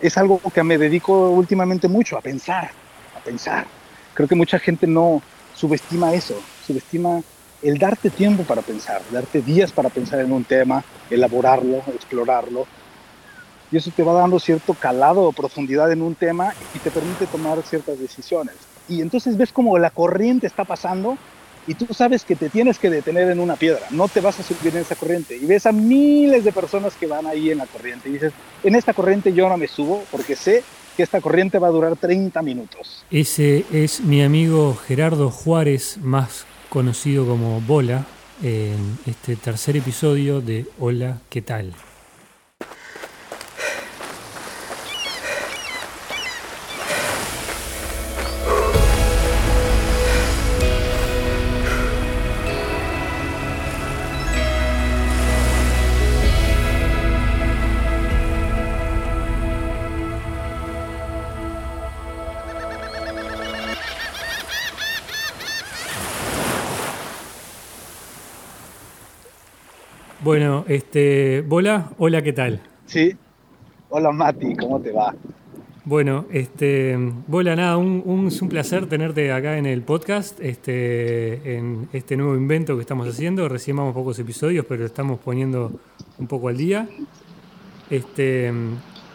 es algo que me dedico últimamente mucho, a pensar, a pensar. Creo que mucha gente no subestima eso, subestima el darte tiempo para pensar, darte días para pensar en un tema, elaborarlo, explorarlo. Y eso te va dando cierto calado o profundidad en un tema y te permite tomar ciertas decisiones. Y entonces ves como la corriente está pasando y tú sabes que te tienes que detener en una piedra, no te vas a subir en esa corriente. Y ves a miles de personas que van ahí en la corriente y dices, en esta corriente yo no me subo porque sé que esta corriente va a durar 30 minutos. Ese es mi amigo Gerardo Juárez, más conocido como Bola, en este tercer episodio de Hola, ¿qué tal? Bueno, este, Bola, hola, ¿qué tal? Sí. Hola Mati, ¿cómo te va? Bueno, este, Bola, nada, un, es un placer tenerte acá en el podcast, este, en este nuevo invento que estamos haciendo. Recién vamos pocos episodios, pero estamos poniendo un poco al día. Este,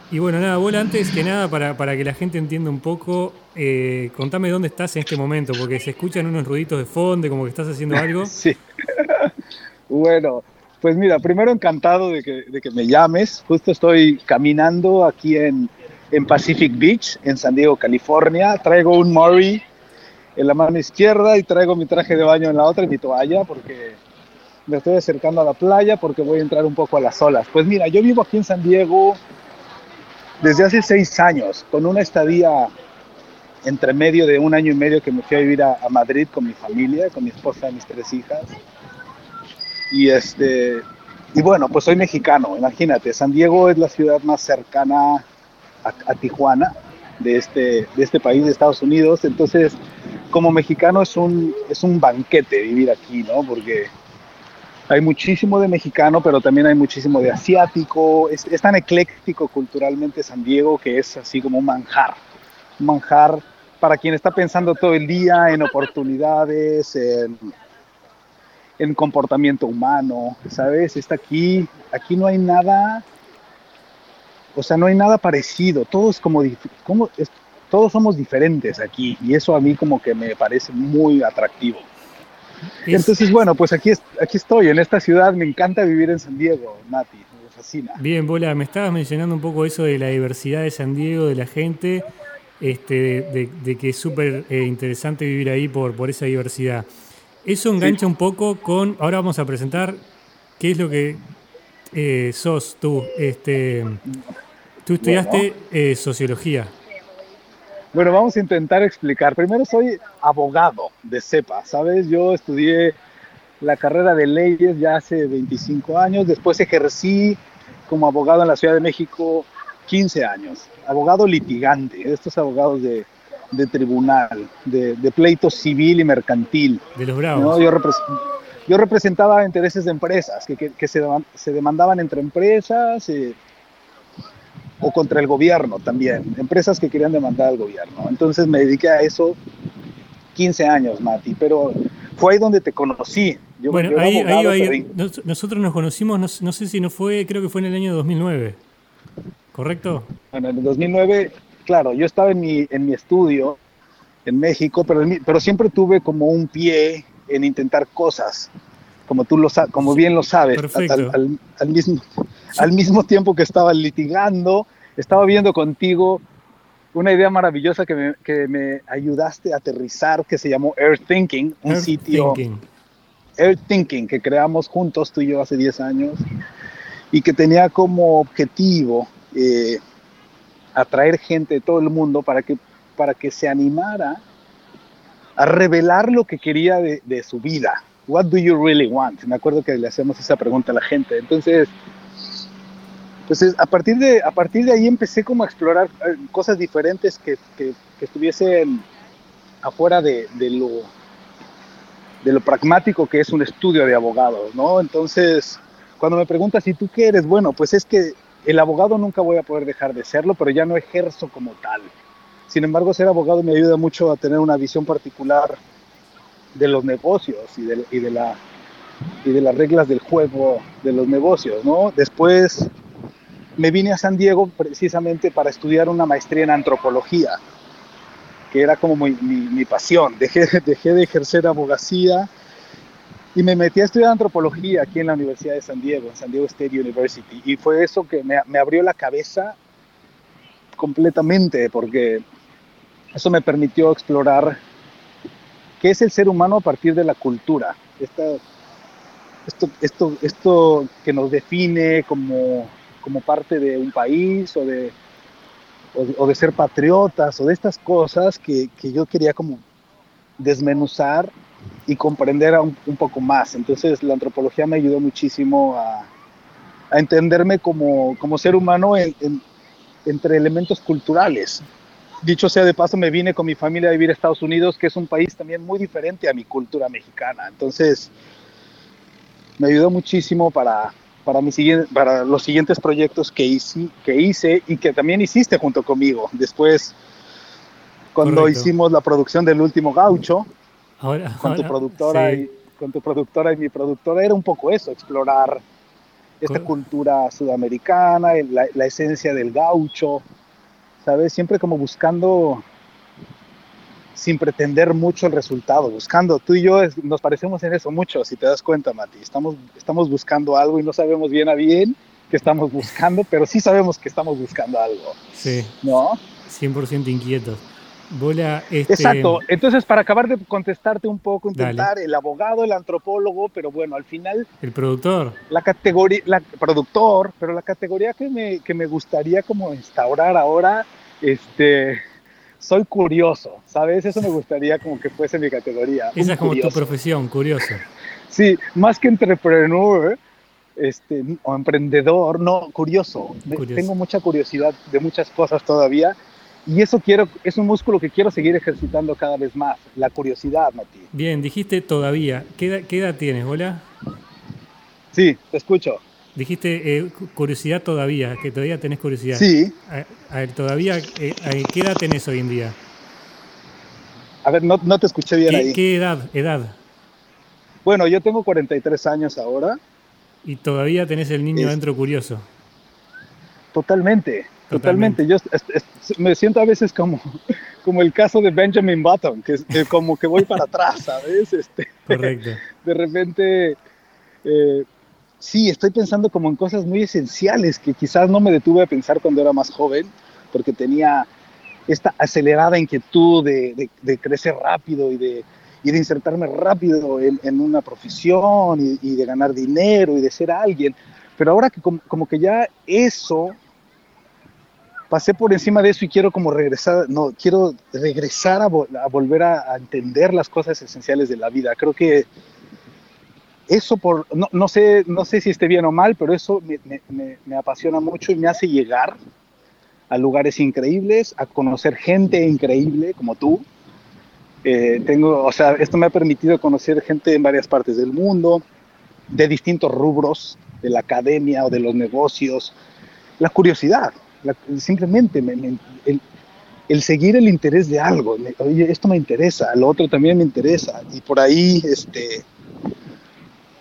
y bueno, nada, Bola, antes que nada, para, para que la gente entienda un poco, eh, contame dónde estás en este momento, porque se escuchan unos ruiditos de fondo, como que estás haciendo algo. sí. bueno, pues mira, primero encantado de que, de que me llames. Justo estoy caminando aquí en, en, Pacific Beach, en San Diego, California. Traigo un Murray en la mano izquierda y traigo mi traje de baño en la otra y mi toalla porque me estoy acercando a la playa porque voy a entrar un poco a las olas. Pues mira, yo vivo aquí en San Diego desde hace seis años, con una estadía entre medio de un año y medio que me fui a vivir a, a Madrid con mi familia, con mi esposa y mis tres hijas. Y, este, y bueno, pues soy mexicano, imagínate, San Diego es la ciudad más cercana a, Tijuana de este, de este país, de Estados Unidos, entonces como mexicano es un, es un banquete vivir aquí, ¿no? Porque hay muchísimo de mexicano, pero también hay muchísimo de asiático, es, es tan ecléctico culturalmente San Diego que es así como un manjar, un manjar para quien está pensando todo el día en oportunidades, en en comportamiento humano, ¿sabes? Está aquí, aquí no hay nada, o sea, no hay nada parecido, todos como, como todos somos diferentes aquí y eso a mí como que me parece muy atractivo. Entonces, bueno, pues aquí, aquí estoy, en esta ciudad, me encanta vivir en San Diego, Mati, me fascina. Bien, Bola, me estabas mencionando un poco eso de la diversidad de San Diego, de la gente, este, de, que es súper eh, interesante vivir ahí por, por esa diversidad. Eso engancha un poco con. Ahora vamos a presentar qué es lo que eh, sos tú. Este, tú estudiaste eh, sociología. Bueno, vamos a intentar explicar. Primero soy abogado de CEPA, ¿sabes? Yo estudié la carrera de leyes ya hace 25 años, después ejercí como abogado en la Ciudad de México 15 años, abogado litigante, estos abogados de de tribunal, de, pleito civil y mercantil. De los bravos. Yo, representaba intereses de empresas que, se, demandaban entre empresas eh, o contra el gobierno también, empresas que querían demandar al gobierno. Entonces me dediqué a eso 15 años, Mati, pero fue ahí donde te conocí. bueno, ahí, ahí, nosotros nos conocimos, no, no, sé si no fue, creo que fue en el año 2009, ¿correcto? Bueno, en el 2009 claro, yo estaba en mi, en mi estudio en México, pero, pero siempre tuve como un pie en intentar cosas, como tú lo como bien lo sabes, al, al, mismo, al mismo tiempo que estaba litigando, estaba viendo contigo una idea maravillosa que me, que me ayudaste a aterrizar, que se llamó Air Thinking, un sitio... Thinking. Air Thinking, que creamos juntos tú y yo hace 10 años, y que tenía como objetivo eh, atraer gente de todo el mundo para que, para que se animara a revelar lo que quería de, de, su vida. What do you really want? Me acuerdo que le hacemos esa pregunta a la gente. Entonces, pues a partir de, a partir de ahí empecé como a explorar eh, cosas diferentes que, que, que estuviesen afuera de, de, lo, de lo pragmático que es un estudio de abogados, ¿no? Entonces, cuando me preguntas, ¿y tú qué eres? Bueno, pues es que el abogado nunca voy a poder dejar de serlo, pero ya no ejerzo como tal. Sin embargo, ser abogado me ayuda mucho a tener una visión particular de los negocios y de, las reglas del juego de los negocios, ¿no? Después me vine a San Diego precisamente para estudiar una maestría en antropología, que era como mi, pasión. Dejé de ejercer abogacía y me metí a estudiar antropología aquí en la Universidad de San Diego, en San Diego State University. Y fue eso que me, abrió la cabeza completamente, porque eso me permitió explorar qué es el ser humano a partir de la cultura. Esta, esto, esto, esto que nos define como, como parte de un país o de, o de, o de ser patriotas o de estas cosas que, que yo quería como desmenuzar y comprender un, un, poco más. Entonces la antropología me ayudó muchísimo a, a entenderme como, como, ser humano en, en, entre elementos culturales. Dicho sea de paso, me vine con mi familia a vivir a Estados Unidos, que es un país también muy diferente a mi cultura mexicana. Entonces, me ayudó muchísimo para, para, mi para los siguientes proyectos que hice, que hice y que también hiciste junto conmigo. Después, cuando Correcto. hicimos la producción del último gaucho, ahora, con, tu productora sí. y, con tu productora y mi productora, era un poco eso, explorar esta ¿Cómo? cultura sudamericana, la, la esencia del gaucho, ¿sabes? Siempre como buscando sin pretender mucho el resultado, buscando. Tú y yo nos parecemos en eso mucho, si te das cuenta, Mati. Estamos, estamos buscando algo y no sabemos bien a bien qué estamos buscando, pero sí sabemos que estamos buscando algo. Sí. ¿No? 100% inquietos. Bola, este... Exacto. Entonces, para acabar de contestarte un poco, intentar Dale. el abogado, el antropólogo, pero bueno, al final... El productor. La categoría, la productor, pero la categoría que me, que me gustaría como instaurar ahora, este, soy curioso, ¿sabes? Eso me gustaría como que fuese mi categoría. Esa es como curioso. tu profesión, curioso. Sí, más que entrepreneur, este, o emprendedor, no, curioso. curioso. Tengo mucha curiosidad de muchas cosas todavía y eso quiero, es un músculo que quiero seguir ejercitando cada vez más, la curiosidad, Mati. Bien, dijiste todavía. ¿Qué edad, qué edad tienes, hola? Sí, te escucho. Dijiste eh, curiosidad todavía, que todavía tenés curiosidad. Sí. A, a ver, todavía, eh, ¿qué edad tenés hoy en día? A ver, no, no te escuché bien ¿Qué, ahí. ¿Qué edad? Edad. Bueno, yo tengo 43 años ahora. Y todavía tenés el niño es... adentro curioso. Totalmente. Totalmente. Yo es, es, me siento a veces como, como el caso de Benjamin Button, que, que como que voy para atrás, ¿sabes? Este, Correcto. De repente, eh, sí, estoy pensando como en cosas muy esenciales que quizás no me detuve a pensar cuando era más joven, porque tenía esta acelerada inquietud de, de, de crecer rápido y de, y de insertarme rápido en, en una profesión y, y, de ganar dinero y de ser alguien. Pero ahora que como, como que ya eso pasé por encima de eso y quiero como regresar, no, quiero regresar a, volver a, entender las cosas esenciales de la vida. Creo que eso por, no, no, sé, no sé si esté bien o mal, pero eso me apasiona mucho y me hace llegar a lugares increíbles, a conocer gente increíble como tú. Eh, tengo, o sea, esto me ha permitido conocer gente en varias partes del mundo, de distintos rubros, de la academia o de los negocios. La curiosidad, la, simplemente me, me, el, el, seguir el interés de algo. Me, oye, esto me interesa, lo otro también me interesa. Y por ahí, este,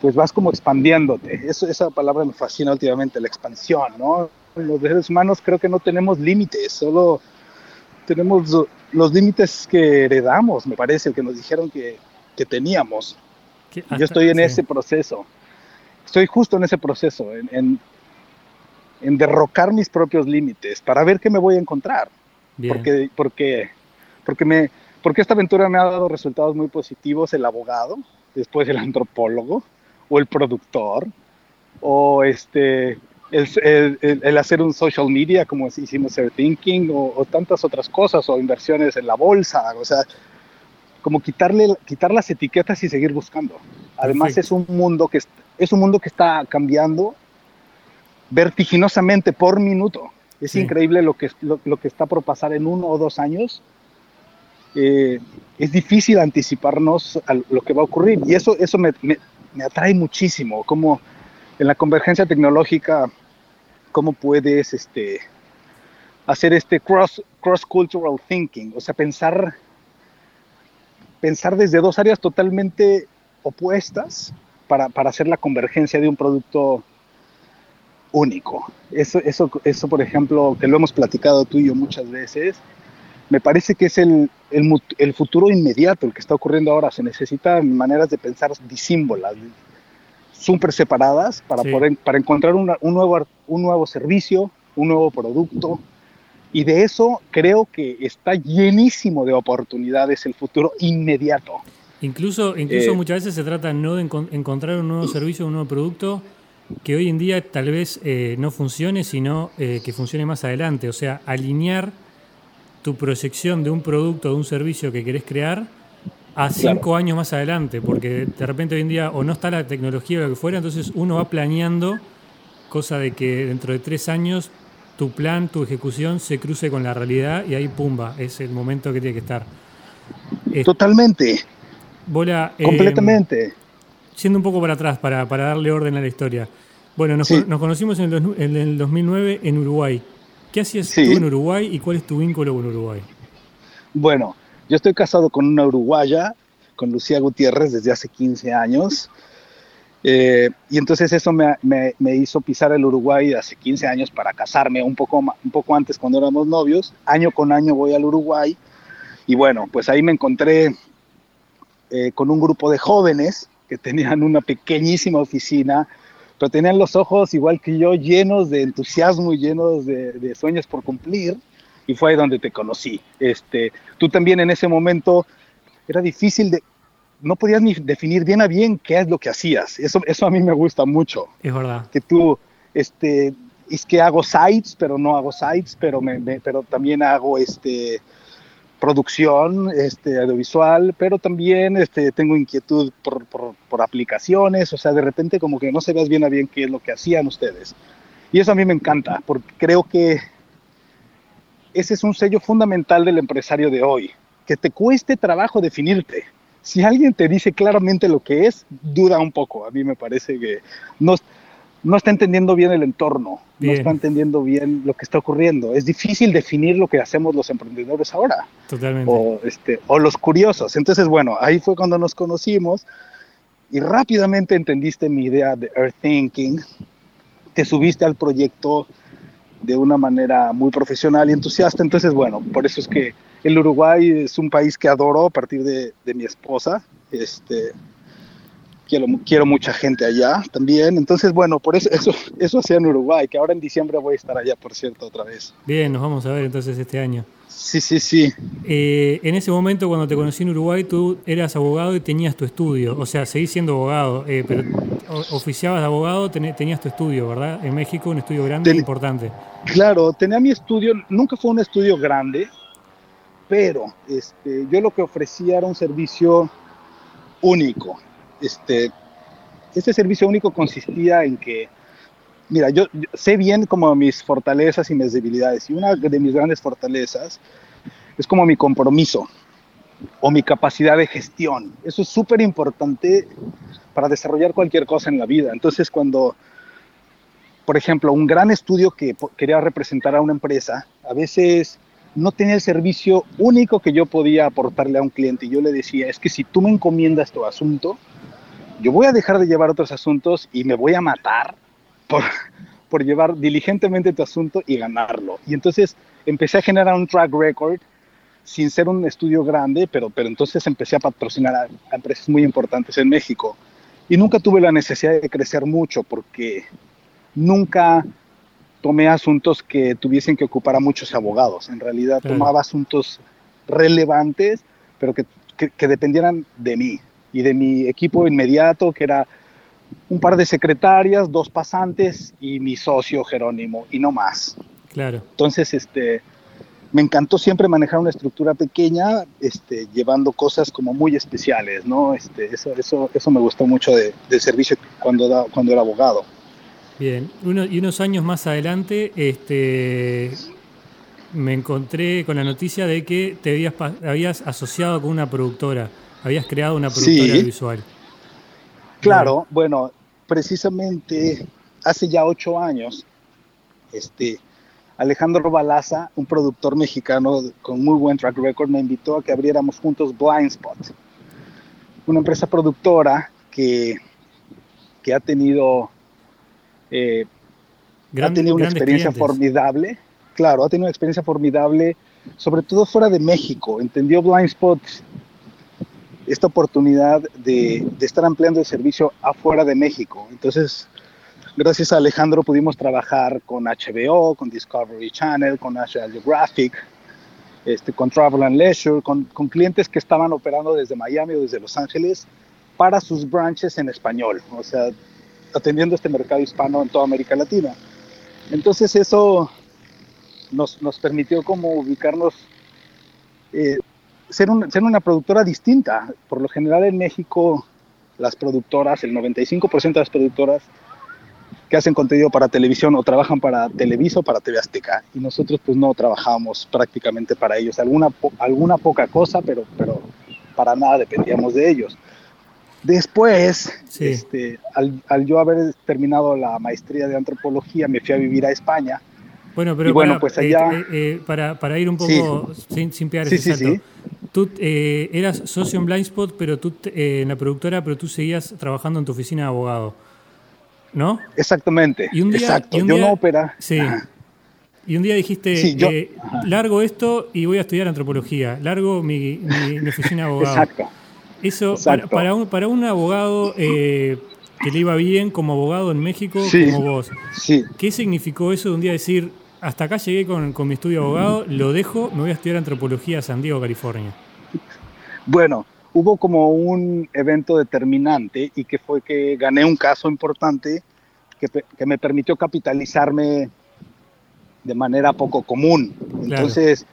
pues vas como expandiéndote. Eso, esa palabra me fascina últimamente, la expansión, ¿no? Los seres humanos creo que no tenemos límites, solo tenemos los límites que heredamos, me parece, que nos dijeron que, que teníamos. Yo estoy en sí. ese proceso, estoy justo en ese proceso, en, en, en, derrocar mis propios límites para ver qué me voy a encontrar. Bien. Porque, porque, porque, me, porque esta aventura me ha dado resultados muy positivos, el abogado, después el antropólogo, o el productor, o este, el, el, el, hacer un social media como hicimos Air Thinking o, o, tantas otras cosas o inversiones en la bolsa, o sea, como quitarle quitar las etiquetas y seguir buscando. Además Perfecto. es un mundo que es un mundo que está cambiando vertiginosamente por minuto. Es sí. increíble lo que lo, lo, que está por pasar en uno o dos años. Eh, es difícil anticiparnos a lo que va a ocurrir y eso eso me, me, me atrae muchísimo como en la convergencia tecnológica cómo puedes este, hacer este cross, cross cultural thinking, o sea, pensar, pensar desde dos áreas totalmente opuestas para, para hacer la convergencia de un producto único. Eso, eso, eso, por ejemplo, que lo hemos platicado tú y yo muchas veces, me parece que es el, el, el futuro inmediato, el que está ocurriendo ahora. Se necesitan maneras de pensar disímbolas, súper separadas, para, poder, para encontrar un, nuevo, un nuevo servicio, un nuevo producto. Y de eso creo que está llenísimo de oportunidades el futuro inmediato. Incluso, incluso eh, muchas veces se trata no de encontrar un nuevo servicio, un nuevo producto, que hoy en día tal vez eh, no funcione, sino eh, que funcione más adelante. O sea, alinear tu proyección de un producto, de un servicio que querés crear a cinco años más adelante, porque de repente hoy en día o no está la tecnología o lo que fuera, entonces uno va planeando, cosa de que dentro de tres años tu plan, tu ejecución se cruce con la realidad y ahí pumba, es el momento que tiene que estar. Totalmente. Bola, em, Completamente. Siendo un poco para atrás, para, darle orden a la historia. Bueno, nos, conocimos en el, 2009 en Uruguay. ¿Qué hacías tú en Uruguay y cuál es tu vínculo con Uruguay? Bueno, yo estoy casado con una uruguaya, con Lucía Gutiérrez, desde hace 15 años. Eh, y entonces eso me, me, hizo pisar el Uruguay hace 15 años para casarme, un poco, un poco antes cuando éramos novios. Año con año voy al Uruguay. Y bueno, pues ahí me encontré eh, con un grupo de jóvenes que tenían una pequeñísima oficina, pero tenían los ojos igual que yo llenos de entusiasmo y llenos de, de sueños por cumplir y fue ahí donde te conocí. Este, tú también en ese momento era difícil de, no podías ni definir bien a bien qué es lo que hacías. Eso, eso a mí me gusta mucho. Es verdad. Que tú, este, es que hago sites, pero no hago sites, pero, me, pero también hago este, producción este, audiovisual, pero también este, tengo inquietud por, por, por, aplicaciones, o sea, de repente como que no sabías bien a bien qué es lo que hacían ustedes. Y eso a mí me encanta, porque creo que ese es un sello fundamental del empresario de hoy, que te cueste trabajo definirte. Si alguien te dice claramente lo que es, duda un poco. A mí me parece que no, no está entendiendo bien el entorno, no está entendiendo bien lo que está ocurriendo. Es difícil definir lo que hacemos los emprendedores ahora. Totalmente. O, este, o los curiosos. Entonces, bueno, ahí fue cuando nos conocimos y rápidamente entendiste mi idea de Earth Thinking, te subiste al proyecto de una manera muy profesional y entusiasta. Entonces, bueno, por eso es que el Uruguay es un país que adoro a partir de, de mi esposa. Este, quiero, quiero mucha gente allá también. Entonces, bueno, por eso, eso, eso hacía en Uruguay, que ahora en diciembre voy a estar allá, por cierto, otra vez. Bien, nos vamos a ver entonces este año. Sí, sí, sí. Eh, en ese momento, cuando te conocí en Uruguay, tú eras abogado y tenías tu estudio. O sea, seguís siendo abogado, eh, pero oficiabas de abogado, tenías tu estudio, ¿verdad? En México, un estudio grande e importante. Claro, tenía mi estudio, nunca fue un estudio grande, pero este, yo lo que ofrecía era un servicio único. Este, este servicio único consistía en que mira, yo, sé bien como mis fortalezas y mis debilidades. Y una de mis grandes fortalezas es como mi compromiso o mi capacidad de gestión. Eso es súper importante para desarrollar cualquier cosa en la vida. Entonces, cuando, por ejemplo, un gran estudio que quería representar a una empresa, a veces no tenía el servicio único que yo podía aportarle a un cliente. Y yo le decía, es que si tú me encomiendas tu asunto, yo voy a dejar de llevar otros asuntos y me voy a matar por, llevar diligentemente tu asunto y ganarlo. Y entonces empecé a generar un track record sin ser un estudio grande, pero, pero entonces empecé a patrocinar a, empresas muy importantes en México. Y nunca tuve la necesidad de crecer mucho porque nunca tomé asuntos que tuviesen que ocupar a muchos abogados. En realidad tomaba asuntos relevantes, pero que, que, dependieran de mí y de mi equipo inmediato, que era un par de secretarias, dos pasantes y mi socio Jerónimo, y no más. Claro. Entonces, este, me encantó siempre manejar una estructura pequeña, este, llevando cosas como muy especiales, ¿no? Este, eso, eso, eso me gustó mucho de, del servicio cuando, cuando era abogado. Bien, y unos años más adelante, este, me encontré con la noticia de que te habías, habías asociado con una productora, habías creado una productora visual. Claro, bueno, precisamente hace ya ocho años este, Alejandro Balaza, un productor mexicano con muy buen track record, me invitó a que abriéramos juntos Blind Spot, una empresa productora que, que ha tenido, eh, ha tenido una experiencia formidable. Claro, ha tenido una experiencia formidable, sobre todo fuera de México. Entendió Blind Spot esta oportunidad de, de estar ampliando el servicio afuera de México. Entonces, gracias a Alejandro pudimos trabajar con HBO, con Discovery Channel, con National Geographic, este, con Travel and Leisure, con, con, clientes que estaban operando desde Miami o desde Los Ángeles para sus branches en español, o sea, atendiendo este mercado hispano en toda América Latina. Entonces eso nos, nos permitió como ubicarnos, eh, ser, un, ser una productora distinta. Por lo general en México las productoras, el 95% de las productoras que hacen contenido para televisión o trabajan para Televisa o para TV Azteca. Y nosotros pues no trabajamos prácticamente para ellos. Alguna, alguna poca cosa, pero, pero para nada dependíamos de ellos. Después, este, al, al, yo haber terminado la maestría de antropología, me fui a vivir a España. Bueno, pero bueno, para, pues allá... Eh, eh, para, para, ir un poco sin, sin pegar ese salto. Tú eh, eras socio en Blindspot, pero tú en la productora, pero tú seguías trabajando en tu oficina de abogado. ¿no? Exactamente. Y un día, exacto. yo no opera. Sí. Y un día dijiste, yo, eh, largo esto y voy a estudiar antropología, largo mi, mi, oficina de abogado. Exacto. Eso, Para, un, para un abogado eh, que le iba bien como abogado en México, como vos, sí. ¿qué significó eso de un día decir, hasta acá llegué con, con mi estudio de abogado, lo dejo, me voy a estudiar antropología a San Diego, California? Bueno, hubo como un evento determinante y que fue que gané un caso importante que, que me permitió capitalizarme de manera poco común. Entonces,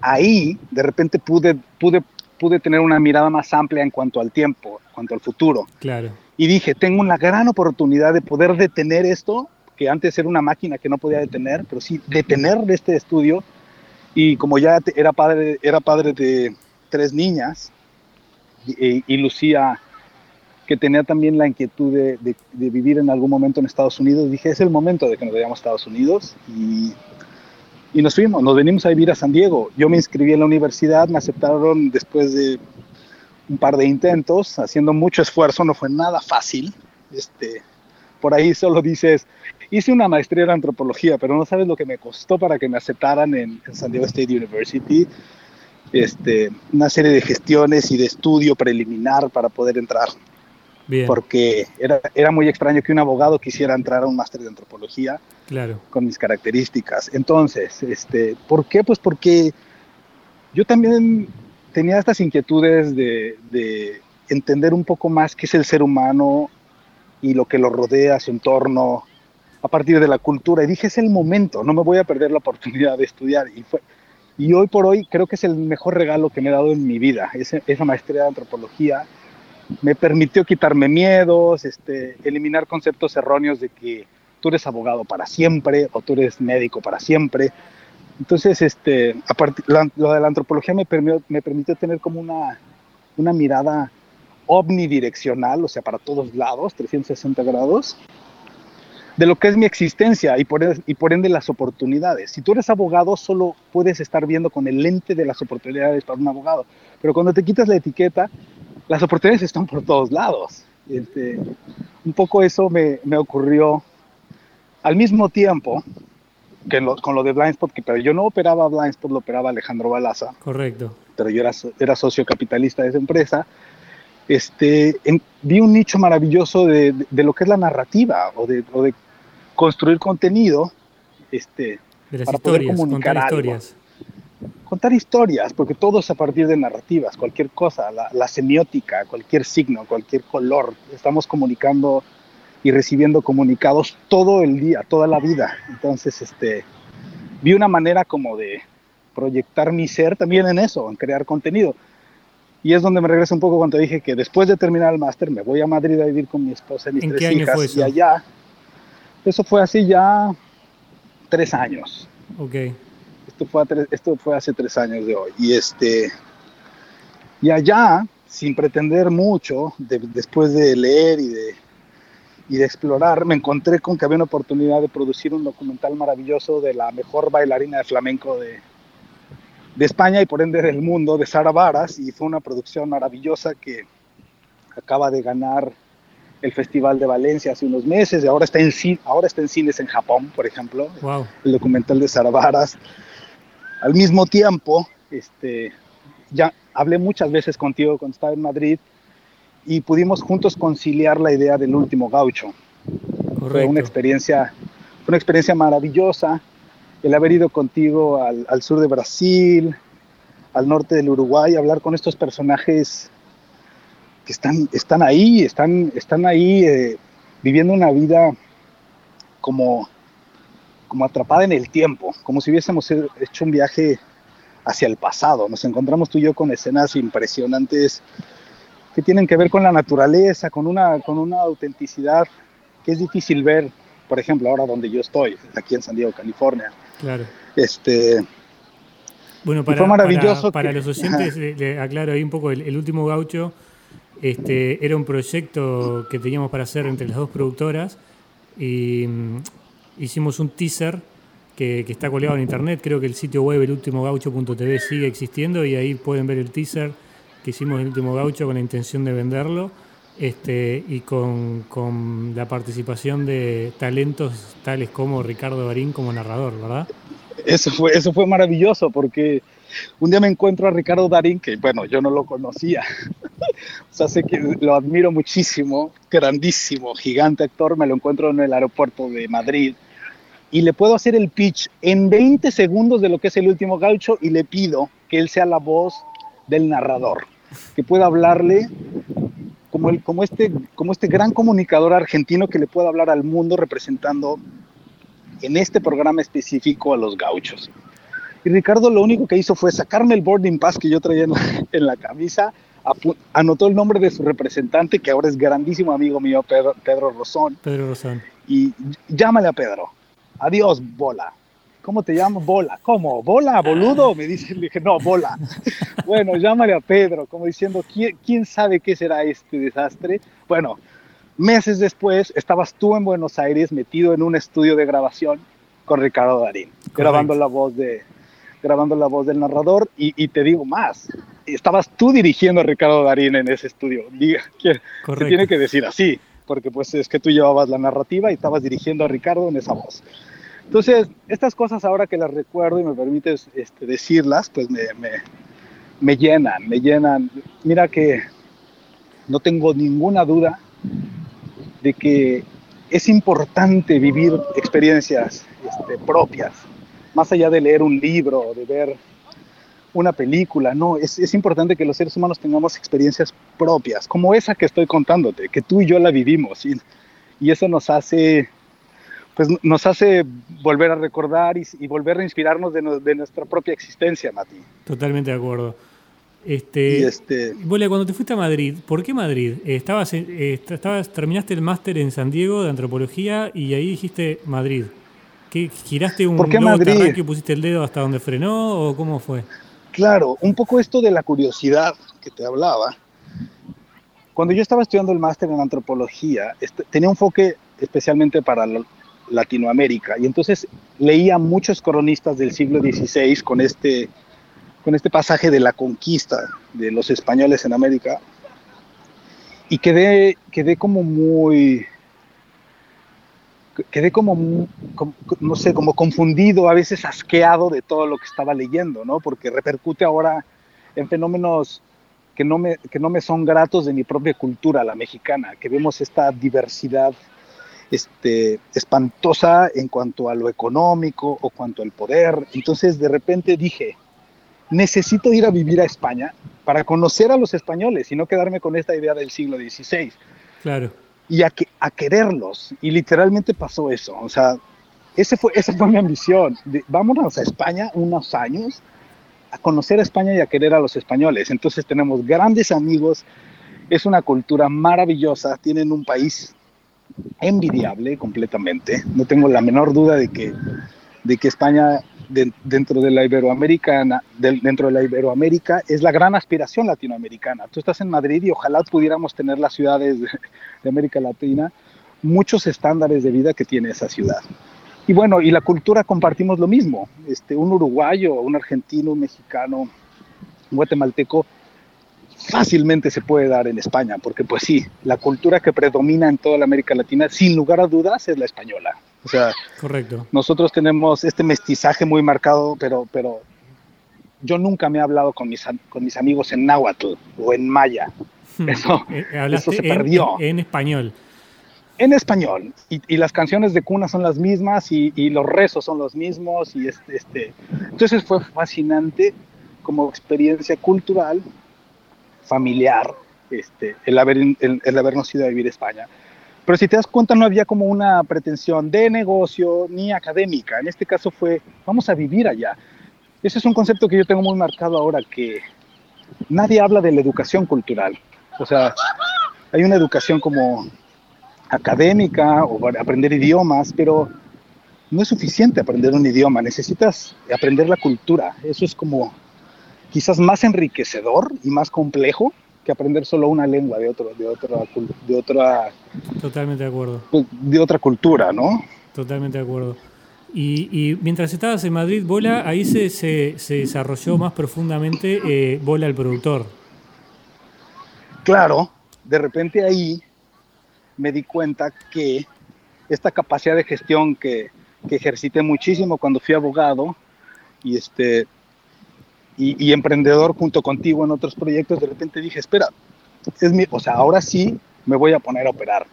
ahí de repente pude, pude, pude tener una mirada más amplia en cuanto al tiempo, en cuanto al futuro. Claro. Y dije, tengo una gran oportunidad de poder detener esto, que antes era una máquina que no podía detener, pero sí detener este estudio. Y como ya era padre, era padre de tres niñas, y, Lucía, que tenía también la inquietud de, vivir en algún momento en Estados Unidos, dije, es el momento de que nos vayamos a Estados Unidos y, y nos fuimos, nos venimos a vivir a San Diego. Yo me inscribí en la universidad, me aceptaron después de un par de intentos, haciendo mucho esfuerzo, no fue nada fácil. Este, por ahí solo dices, hice una maestría en antropología, pero no sabes lo que me costó para que me aceptaran en, en San Diego State University este, una serie de gestiones y de estudio preliminar para poder entrar. Porque era, era muy extraño que un abogado quisiera entrar a un máster de antropología claro. con mis características. Entonces, este, ¿por qué? Pues porque yo también tenía estas inquietudes de, de entender un poco más qué es el ser humano y lo que lo rodea, su entorno, a partir de la cultura. Y dije, es el momento, no me voy a perder la oportunidad de estudiar. Y fue, y hoy por hoy creo que es el mejor regalo que me he dado en mi vida. esa maestría de antropología me permitió quitarme miedos, este, eliminar conceptos erróneos de que tú eres abogado para siempre o tú eres médico para siempre. Entonces, este, lo de la antropología me permitió, me permitió tener como una, una mirada omnidireccional, o sea, para todos lados, 360 grados, de lo que es mi existencia y por, y por ende las oportunidades. Si tú eres abogado, solo puedes estar viendo con el lente de las oportunidades para un abogado. Pero cuando te quitas la etiqueta, las oportunidades están por todos lados. Este, un poco eso me, me, ocurrió al mismo tiempo que con lo de Blindspot, que pero yo no operaba Blindspot, lo operaba Alejandro Balaza. Correcto. Pero yo era, era socio capitalista de esa empresa. Este, vi un nicho maravilloso de, de, lo que es la narrativa o de, o de construir contenido este, para poder comunicar contar historias. Contar historias, porque todo es a partir de narrativas, cualquier cosa, la, semiótica, cualquier signo, cualquier color. Estamos comunicando y recibiendo comunicados todo el día, toda la vida. Entonces, este, vi una manera como de proyectar mi ser también en eso, en crear contenido. Y es donde me regreso un poco cuando dije que después de terminar el máster me voy a Madrid a vivir con mi esposa y mis tres hijas. Y allá eso fue así ya tres años. Ok. Esto fue, esto fue hace tres años de hoy. Y, este, y allá, sin pretender mucho, después de leer y de, y de explorar, me encontré con que había una oportunidad de producir un documental maravilloso de la mejor bailarina de flamenco de, de España y por ende del mundo, de Sara Varas, y fue una producción maravillosa que acaba de ganar el Festival de Valencia hace unos meses, y ahora está en, ahora está en cines en Japón, por ejemplo, el documental de Sara Varas. Al mismo tiempo, este, ya hablé muchas veces contigo cuando estaba en Madrid, y pudimos juntos conciliar la idea del último gaucho. Fue una experiencia, una experiencia maravillosa el haber ido contigo al, sur de Brasil, al norte del Uruguay, hablar con estos personajes que están, están ahí, están, están ahí eh, viviendo una vida como, como atrapada en el tiempo, como si hubiésemos hecho un viaje hacia el pasado. Nos encontramos tú y yo con escenas impresionantes que tienen que ver con la naturaleza, con una, con una autenticidad que es difícil ver, por ejemplo, ahora donde yo estoy, aquí en San Diego, California. Claro. Este, bueno, para, maravilloso para, los oyentes, le, aclaro ahí un poco, el, último gaucho este, era un proyecto que teníamos para hacer entre las dos productoras y mm, hicimos un teaser que, está colgado en internet, creo que el sitio web elultimogaucho.tv sigue existiendo y ahí pueden ver el teaser que hicimos el último gaucho con la intención de venderlo este, y con, con, la participación de talentos tales como Ricardo Barín como narrador, ¿verdad? Eso fue, eso fue maravilloso porque un día me encuentro a Ricardo Darín, que bueno, yo no lo conocía, o sea, sé que lo admiro muchísimo, grandísimo, gigante actor, me lo encuentro en el aeropuerto de Madrid. Y le puedo hacer el pitch en 20 segundos de lo que es el último gaucho y le pido que él sea la voz del narrador, que pueda hablarle como, el, como, este, como este gran comunicador argentino que le pueda hablar al mundo representando en este programa específico a los gauchos. Y Ricardo lo único que hizo fue sacarme el boarding pass que yo traía en la, camisa, anotó el nombre de su representante, que ahora es grandísimo amigo mío, Pedro, Pedro Rosón. Pedro Rosón. Y llámale a Pedro. Adiós, bola. ¿cómo te llamas? Bola. ¿Cómo? ¿Bola? ¿Boludo? Me dice, le dije, no, bola. bueno, llámale a Pedro, como diciendo, ¿quién, sabe qué será este desastre? Bueno, meses después estabas tú en Buenos Aires metido en un estudio de grabación con Ricardo Darín, grabando la voz de grabando la voz del narrador y, te digo más, estabas tú dirigiendo a Ricardo Darín en ese estudio. Diga, que, tiene que decir así, porque pues es que tú llevabas la narrativa y estabas dirigiendo a Ricardo en esa voz. Entonces, estas cosas ahora que las recuerdo y me permites este, decirlas, pues me, me, me, llenan, me llenan. Mira que no tengo ninguna duda de que es importante vivir experiencias este, propias, más allá de leer un libro, de ver una película, no, es, es, importante que los seres humanos tengamos experiencias propias, como esa que estoy contándote, que tú y yo la vivimos, y, y eso nos hace pues nos hace volver a recordar y, volver a inspirarnos de, nuestra propia existencia, Mati. Totalmente de acuerdo. Este, este... cuando te fuiste a Madrid, ¿por qué Madrid? Estabas, eh, estabas, terminaste el máster en San Diego de antropología y ahí dijiste Madrid. ¿Qué, ¿Giraste un ¿Por qué Madrid? que pusiste el dedo hasta donde frenó o cómo fue? Claro, un poco esto de la curiosidad que te hablaba. Cuando yo estaba estudiando el máster en antropología, este, tenía un enfoque especialmente para Latinoamérica. Y entonces leía muchos cronistas del siglo XVI con este, con este pasaje de la conquista de los españoles en América y quedé, quedé como muy, quedé como, no sé, como confundido, a veces asqueado de todo lo que estaba leyendo, ¿no? Porque repercute ahora en fenómenos que no me, que no me son gratos de mi propia cultura, la mexicana, que vemos esta diversidad este, espantosa en cuanto a lo económico o cuanto al poder. Entonces de repente dije, necesito ir a vivir a España para conocer a los españoles y no quedarme con esta idea del siglo XVI. Claro. Y a, que, a quererlos. Y literalmente pasó eso. O sea, ese fue, esa fue mi ambición. vámonos a España unos años a conocer a España y a querer a los españoles. Entonces tenemos grandes amigos, es una cultura maravillosa, tienen un país envidiable completamente. No tengo la menor duda de que, de que España dentro de la Iberoamericana, dentro de la Iberoamérica es la gran aspiración latinoamericana. Tú estás en Madrid y ojalá pudiéramos tener las ciudades de, América Latina muchos estándares de vida que tiene esa ciudad. Y bueno, y la cultura compartimos lo mismo. Este, un uruguayo, un argentino, un mexicano, un guatemalteco, fácilmente se puede dar en España, porque pues sí, la cultura que predomina en toda la América Latina, sin lugar a dudas, es la española. O sea, Correcto. nosotros tenemos este mestizaje muy marcado, pero, pero yo nunca me he hablado con mis, con mis amigos en náhuatl o en maya. Eso, Eh, eso hablaste se en- perdió. En, español. en español. Y, y las canciones de cuna son las mismas y, y los rezos son los mismos. Y este, este. Entonces fue fascinante como experiencia cultural, familiar, este, el, haber, el, el habernos ido a vivir a España. Pero si te das cuenta, no había como una pretensión de negocio ni académica. En este caso fue, vamos a vivir allá. Ese es un concepto que yo tengo muy marcado ahora, que nadie habla de la educación cultural. O sea, hay una educación como académica o para aprender idiomas, pero no es suficiente aprender un idioma, necesitas aprender la cultura. Eso es como quizás más enriquecedor y más complejo que aprender solo una lengua de, otro, de, otra, de, otra, Totalmente de acuerdo. de otra cultura, ¿no? Totalmente de acuerdo. Y, y mientras estabas en Madrid, Bola, ahí se, se, se desarrolló más profundamente eh, Bola el productor. Claro, de repente ahí me di cuenta que esta capacidad de gestión que, que ejercité muchísimo cuando fui abogado y este y, y emprendedor junto contigo en otros proyectos, de repente dije, espera, es mi, o sea, ahora sí me voy a poner a operar.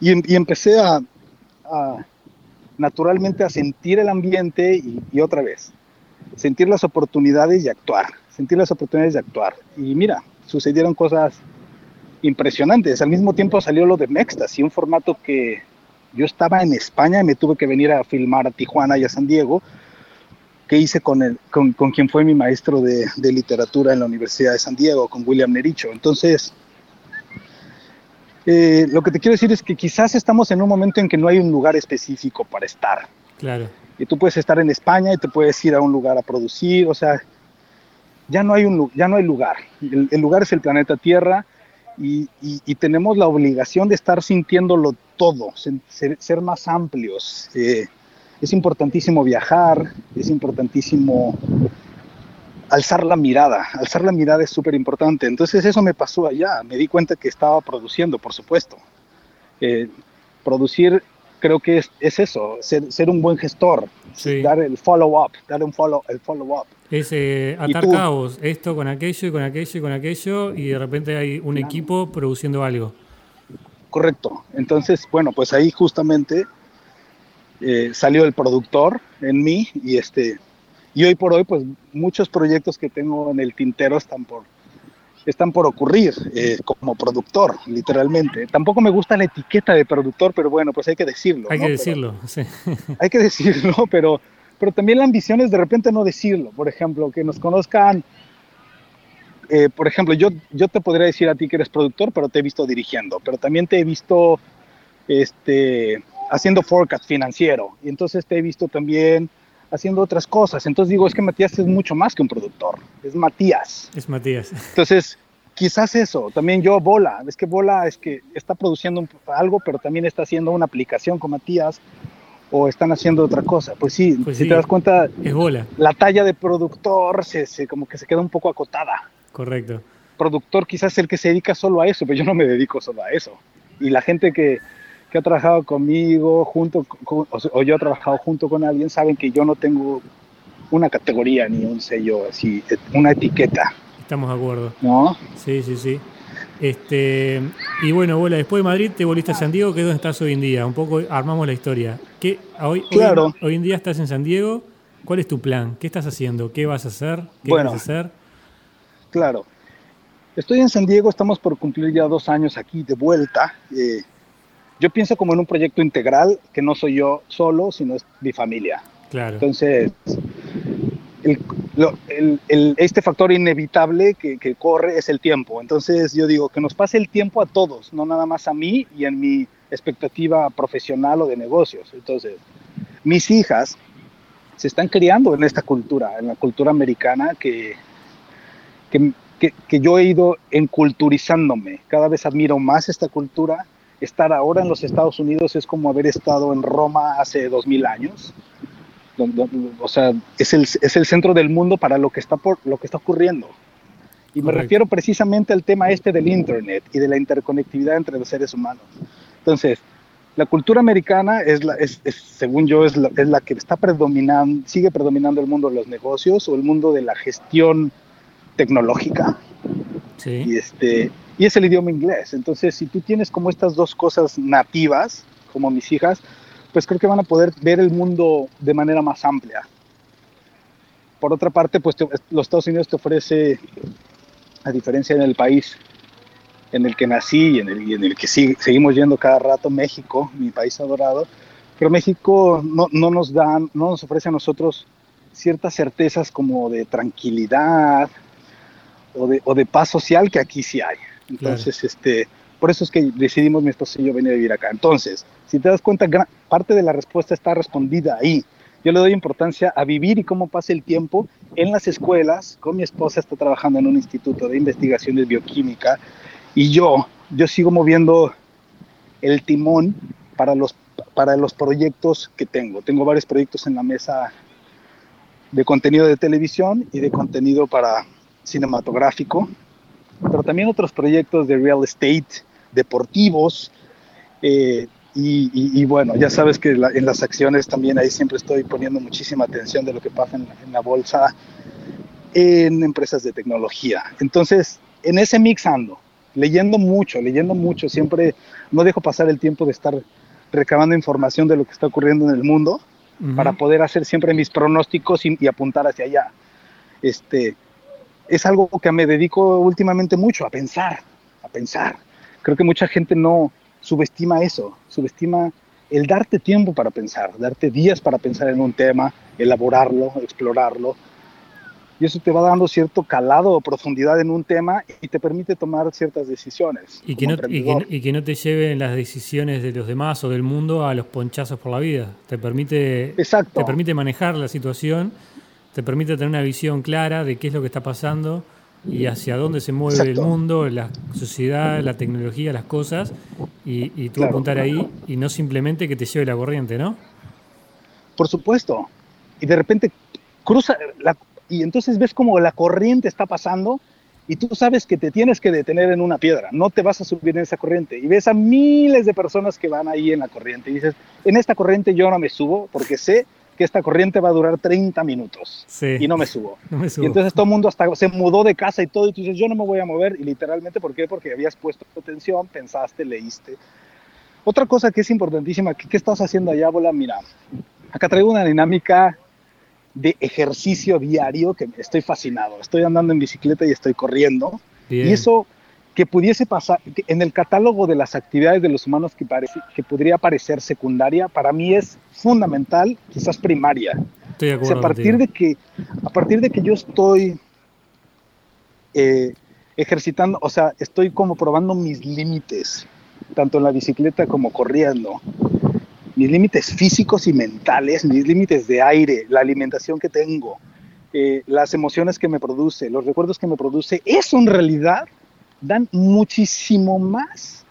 Y, em- y empecé a, naturalmente a sentir el ambiente y, y otra vez, sentir las oportunidades y actuar, sentir las oportunidades de actuar. Y mira, sucedieron cosas impresionantes. Al mismo tiempo salió lo de Mextasy, un formato que yo estaba en España y me tuve que venir a filmar a Tijuana y a San Diego, que hice con, el, con, con quien fue mi maestro de, de literatura en la Universidad de San Diego, con William Nericho. Entonces, eh, lo que te quiero decir es que quizás estamos en un momento en que no hay un lugar específico para estar. Claro. Y tú puedes estar en España y te puedes ir a un lugar a producir, o sea, ya no hay, un, ya no hay lugar. El, el lugar es el planeta Tierra y, y- y tenemos la obligación de estar sintiéndolo todo, ser más amplios. Eh, es importantísimo viajar, es importantísimo alzar la mirada. Alzar la mirada es súper importante. Entonces eso me pasó allá. Me di cuenta que estaba produciendo, por supuesto. Eh, producir creo que es, es eso, ser, ser un buen gestor, Sí. dar el follow-up, dar un follow, el follow-up. Es eh, ¿Y atar cabos, esto con aquello y con aquello y con aquello, y de repente hay un equipo produciendo algo. Correcto. Entonces, bueno, pues ahí justamente eh, salió el productor en mí y este y hoy por hoy, pues muchos proyectos que tengo en el tintero están por están por ocurrir eh, como productor, literalmente. Tampoco me gusta la etiqueta de productor, pero bueno, pues hay que decirlo. Hay ¿no? que Pero- decirlo. sí. hay que decirlo, pero, pero también la ambición es de repente no decirlo. Por ejemplo, que nos conozcan. eh, por ejemplo, yo, yo te podría decir a ti que eres productor, pero te he visto dirigiendo, pero también te he visto este, haciendo forecast financiero, y entonces te he visto también haciendo otras cosas. Entonces digo, es que Matías es mucho más que un productor, es Matías. Es Matías. Entonces, quizás eso, también yo, Bola, es que Bola es que está produciendo algo, pero también está haciendo una aplicación con Matías o están haciendo otra cosa. Pues sí, Pues si sí. te das cuenta, Es bola. la talla de productor se, se- como que se queda un poco acotada. Correcto. Productor quizás es el que se dedica solo a eso, pero yo no me dedico solo a eso. Y la gente que, que ha trabajado conmigo, junto con- o, yo he trabajado junto con alguien, saben que yo no tengo una categoría ni un sello así, una etiqueta, Estamos de acuerdo. ¿no? Sí, sí, sí. Este, y bueno, Bola, después de Madrid te volviste a San Diego, que es donde estás hoy en día. Un poco armamos la historia. ¿Qué, hoy, hoy- Claro. hoy, en día estás en San Diego. ¿Cuál es tu plan? ¿Qué estás haciendo? ¿Qué vas a hacer? ¿Qué Bueno. vas a hacer? Claro. Estoy en San Diego, estamos por cumplir ya dos años aquí de vuelta. Eh, yo pienso como en un proyecto integral que no soy yo solo, sino es mi familia. Claro. Entonces, el- lo- el- el- este factor inevitable que, que corre es el tiempo. Entonces yo digo que nos pase el tiempo a todos, no nada más a mí y en mi expectativa profesional o de negocios. Entonces, mis hijas se están criando en esta cultura, en la cultura americana que, que, que- que yo he ido enculturizándome. Cada vez admiro más esta cultura estar ahora en los Estados Unidos es como haber estado en Roma hace dos mil años. O sea, es el, es el centro del mundo para lo que está, por, lo que está ocurriendo. Y me refiero precisamente al tema este del Internet y de la interconectividad entre los seres humanos. Entonces, la cultura americana es, la, es, según yo, es la, es la, que está predominando, sigue predominando el mundo de los negocios o el mundo de la gestión tecnológica. Sí. Y, este, y es el idioma inglés. Entonces, si tú tienes como estas dos cosas nativas, como mis hijas, pues creo que van a poder ver el mundo de manera más amplia. Por otra parte, pues los Estados Unidos te ofrece, a diferencia en el país en el que nací y en el, en el que seguimos yendo cada rato, México, mi país adorado, pero México no, no, nos no nos ofrece a nosotros ciertas certezas como de tranquilidad o de, o de paz social que aquí sí hay. Entonces, este, por eso es que decidimos mi esposo y yo venir a vivir acá. Entonces, si te das cuenta, gran, parte de la respuesta está respondida ahí. Yo le doy importancia a vivir y cómo pasa el tiempo en las escuelas. Con mi esposa está trabajando en un instituto de investigaciones bioquímica y yo, yo sigo moviendo el timón para los, para los proyectos que tengo. Tengo varios proyectos en la mesa de contenido de televisión y de contenido para cinematográfico, pero también otros proyectos de real estate, deportivos, eh, y, bueno, ya sabes que en las acciones también ahí siempre estoy poniendo muchísima atención de lo que pasa en, en, la bolsa en empresas de tecnología. Entonces, en ese mix ando leyendo mucho, leyendo mucho, siempre no dejo pasar el tiempo de estar recabando información de lo que está ocurriendo en el mundo para poder hacer siempre mis pronósticos y, apuntar hacia allá. Este, es algo que me dedico últimamente mucho, a pensar, a pensar. Creo que mucha gente no subestima eso, subestima el darte tiempo para pensar, darte días para pensar en un tema, elaborarlo, explorarlo, y eso te va dando cierto calado o profundidad en un tema y te permite tomar ciertas decisiones. Y que, no, y que, no, te lleven las decisiones de los demás o del mundo a los ponchazos por la vida. Te permite, te permite manejar la situación, te permite tener una visión clara de qué es lo que está pasando y hacia dónde se mueve el mundo, la sociedad, la tecnología, las cosas, y, y tú apuntar ahí y no simplemente que te lleve la corriente, ¿no? Por supuesto. Y de repente cruza la, y entonces ves como la corriente está pasando y tú sabes que te tienes que detener en una piedra, no te vas a subir en esa corriente. Y ves a miles de personas que van ahí en la corriente y dices, en esta corriente yo no me subo porque sé que esta corriente va a durar 30 minutos y no me, subo. Y entonces todo el mundo hasta se mudó de casa y todo y tú dices, yo no me voy a mover y literalmente, ¿por qué? Porque habías puesto atención, pensaste, leíste. Otra cosa que es importantísima, ¿qué, qué estás haciendo allá, Bola? Mira, acá traigo una dinámica de ejercicio diario que estoy fascinado. Estoy andando en bicicleta y estoy corriendo. Y eso que pudiese pasar en el catálogo de las actividades de los humanos que, parece, que podría parecer secundaria, para mí es fundamental, quizás primaria. Estoy o sea, a partir de que a partir de que yo estoy eh, ejercitando, o sea, estoy como probando mis límites, tanto en la bicicleta como corriendo mis límites físicos y mentales, mis límites de aire, la alimentación que tengo, eh, las emociones que me produce, los recuerdos que me produce, eso en realidad dan muchísimo más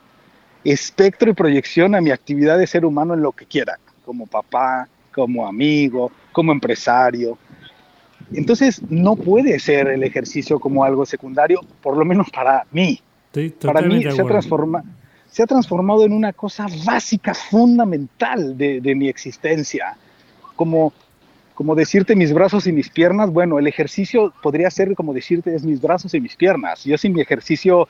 espectro y proyección a mi actividad de ser humano en lo que quiera, como papá, como amigo, como empresario. Entonces no puede ser el ejercicio como algo secundario, por lo menos para mí. para mí se transforma, se ha transformado en una cosa básica, fundamental de, de mi existencia. Como, como decirte mis brazos y mis piernas, bueno, el ejercicio podría ser como decirte es mis brazos y mis piernas. Yo sin mi ejercicio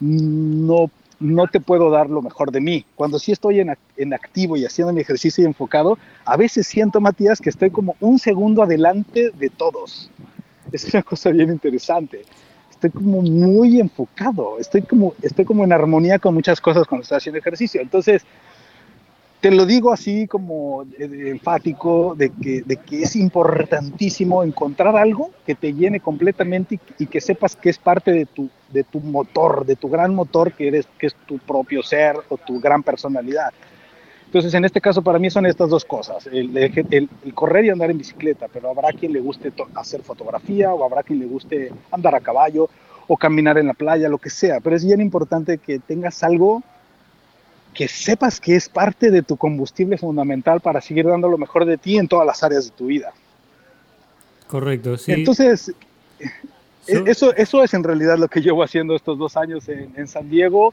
no, no te puedo dar lo mejor de mí. Cuando sí estoy en, en, activo y haciendo mi ejercicio y enfocado, a veces siento, Matías, que estoy como un segundo adelante de todos. Es una cosa bien interesante estoy como muy enfocado, estoy como, estoy como en armonía con muchas cosas cuando estoy haciendo ejercicio. Entonces, te lo digo así como enfático de que, de que es importantísimo encontrar algo que te llene completamente y, que sepas que es parte de tu, de tu motor, de tu gran motor que eres, que es tu propio ser o tu gran personalidad. Entonces, en este caso, para mí son estas dos cosas, el, el, correr y andar en bicicleta, pero habrá quien le guste hacer fotografía o habrá quien le guste andar a caballo o caminar en la playa, lo que sea, pero es bien importante que tengas algo que sepas que es parte de tu combustible fundamental para seguir dando lo mejor de ti en todas las áreas de tu vida. Correcto, sí. Entonces, eso, eso es en realidad lo que llevo haciendo estos dos años en, San Diego,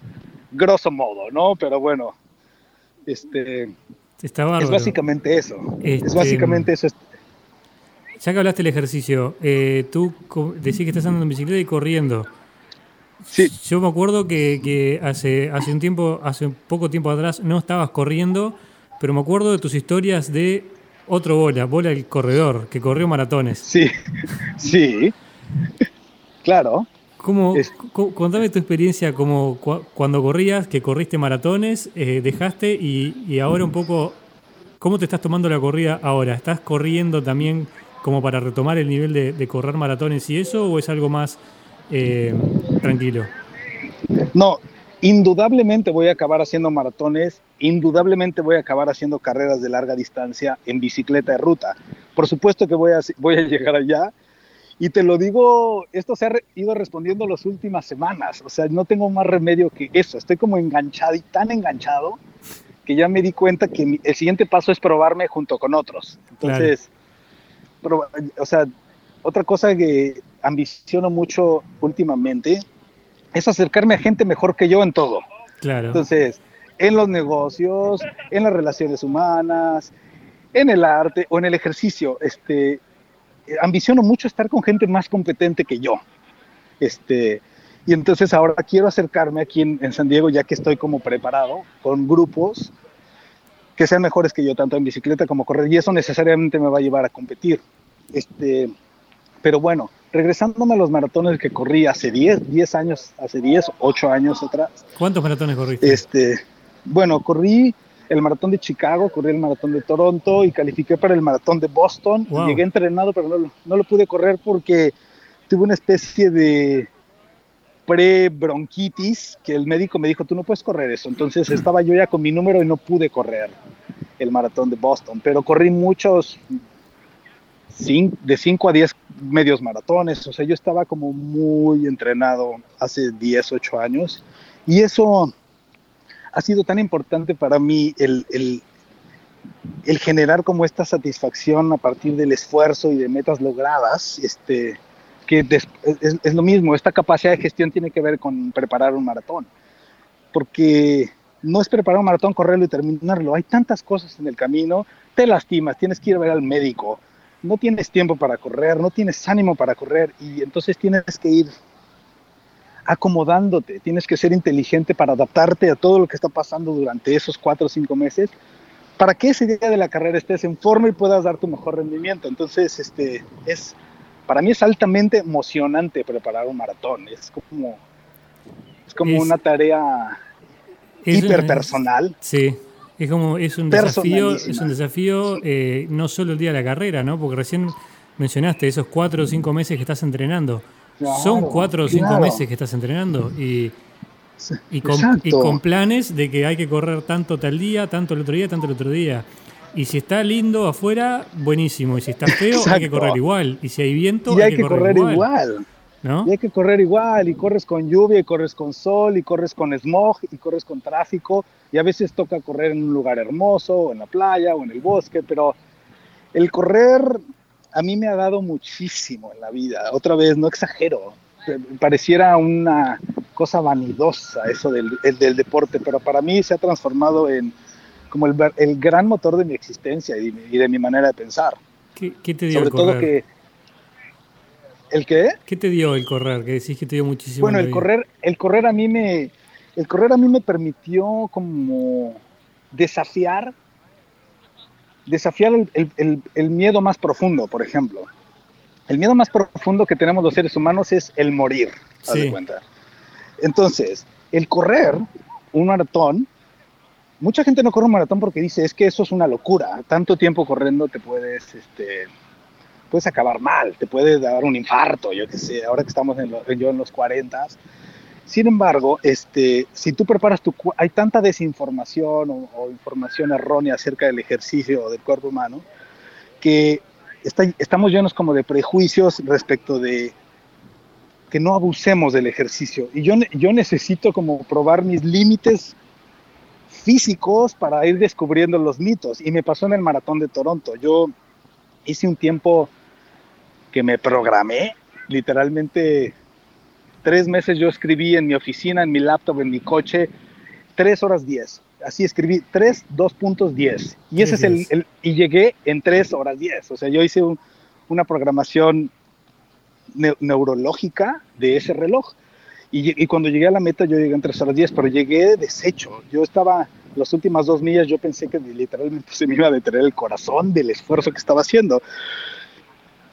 grosso modo, ¿no? Pero bueno, este, Está es básicamente eso. es Este, básicamente eso. Ya que hablaste del ejercicio, eh, tú decís que estás andando en bicicleta y corriendo. Sí, Yo me acuerdo que, que hace, hace un tiempo, hace un poco tiempo atrás, no estabas corriendo, pero me acuerdo de tus historias de otro bola, bola el corredor, que corrió maratones. sí, sí. Claro. ¿Cómo, Es- contame tu experiencia como cua- cuando corrías, que corriste maratones, eh, dejaste y, y ahora un poco, ¿cómo te estás tomando la corrida ahora? ¿Estás corriendo también como para retomar el nivel de, de correr maratones y eso o es algo más eh, tranquilo? No, indudablemente voy a acabar haciendo maratones, indudablemente voy a acabar haciendo carreras de larga distancia en bicicleta de ruta. Por supuesto que voy a, voy a llegar allá. Y te lo digo, esto se ha re- ido respondiendo las últimas semanas. O sea, no tengo más remedio que eso. Estoy como enganchado y tan enganchado que ya me di cuenta que mi- el siguiente paso es probarme junto con otros. Entonces, o sea, otra cosa que ambiciono mucho últimamente es acercarme a gente mejor que yo en todo. Claro. Entonces, en los negocios, en las relaciones humanas, en el arte o en el ejercicio, este, ambiciono mucho estar con gente más competente que yo. Este, y entonces ahora quiero acercarme aquí en, en San Diego, ya que estoy como preparado, con grupos que sean mejores que yo, tanto en bicicleta como correr, y eso necesariamente me va a llevar a competir. Este, pero bueno, regresándome a los maratones que corrí hace 10, 10 años, hace 10, 8 años atrás, ¿Cuántos maratones corriste? este, bueno, corrí el maratón de Chicago, corrí el maratón de Toronto y califiqué para el maratón de Boston. Wow. Llegué entrenado, pero no, no lo pude correr porque tuve una especie de pre-bronquitis que el médico me dijo, tú no puedes correr eso. Entonces estaba yo ya con mi número y no pude correr el maratón de Boston, pero corrí muchos, de 5 a 10 medios maratones, o sea, yo estaba como muy entrenado hace 10, 8 años y eso ha sido tan importante para mí el, el, generar como esta satisfacción a partir del esfuerzo y de metas logradas, este, que es, es lo mismo, esta capacidad de gestión tiene que ver con preparar un maratón, porque no es preparar un maratón, correrlo y terminarlo, hay tantas cosas en el camino, te lastimas, tienes que ir a ver al médico, no tienes tiempo para correr, no tienes ánimo para correr y entonces tienes que ir acomodándote, tienes que ser inteligente para adaptarte a todo lo que está pasando durante esos cuatro o cinco meses, para que ese día de la carrera estés en forma y puedas dar tu mejor rendimiento. Entonces, este, es, para mí es altamente emocionante preparar un maratón, es como, es como Es- una tarea hiperpersonal. Sí, es como es un desafío, es un desafío eh, no solo el día de la carrera, ¿no? Porque recién mencionaste esos cuatro o cinco meses que estás entrenando. Son cuatro o cinco claro. meses que estás entrenando y, y, con, y con planes de que hay que correr tanto tal día, tanto el otro día, tanto el otro día. Y si está lindo afuera, buenísimo. Y si está feo, hay que correr igual. Y si hay viento, Y hay que correr igual. ¿No? Y hay que correr igual, y corres con lluvia, y corres con sol, y corres con smog, y corres con tráfico, y a veces toca correr en un lugar hermoso, o en la playa, o en el bosque, pero el correr a mí me ha dado muchísimo en la vida. Otra vez, no exagero, eh, pareciera una cosa vanidosa eso del, el del deporte, pero para mí se ha transformado en como el, el gran motor de mi existencia y de, mi- y de mi manera de pensar. ¿Qué, qué te dio Sobre todo que... ¿El qué? ¿Qué te dio el correr? Que decís que te dio muchísimo. Bueno, el vida. correr, el correr a mí me, el correr a mí me permitió como desafiar, desafiar el, el- el- el miedo más profundo, por ejemplo. El miedo más profundo que tenemos los seres humanos es el morir, haz de Sí. cuenta. Entonces, el correr un maratón, mucha gente no corre un maratón porque dice, es que eso es una locura, tanto tiempo corriendo te puedes, este, puedes acabar mal, te puede dar un infarto, yo qué sé, ahora que estamos en lo- yo en los 40. Sin embargo, este, si tú preparas tu... Hay tanta desinformación o, o información errónea acerca del ejercicio o del cuerpo humano que está- estamos llenos como de prejuicios respecto de que no abusemos del ejercicio. Y yo, yo necesito como probar mis límites físicos para ir descubriendo los mitos. Y me pasó en el maratón de Toronto. Yo hice un tiempo que me programé, literalmente tres meses yo escribí en mi oficina, en mi laptop, en mi coche, tres horas diez. Así escribí tres, dos puntos diez. Y ese es el, y llegué en tres horas diez. O sea, yo hice una programación neurológica de ese reloj. Y, cuando llegué a la meta, yo llegué en tres horas diez, pero llegué deshecho. Yo estaba, las últimas dos millas, yo pensé que literalmente se me iba a detener el corazón del esfuerzo que estaba haciendo.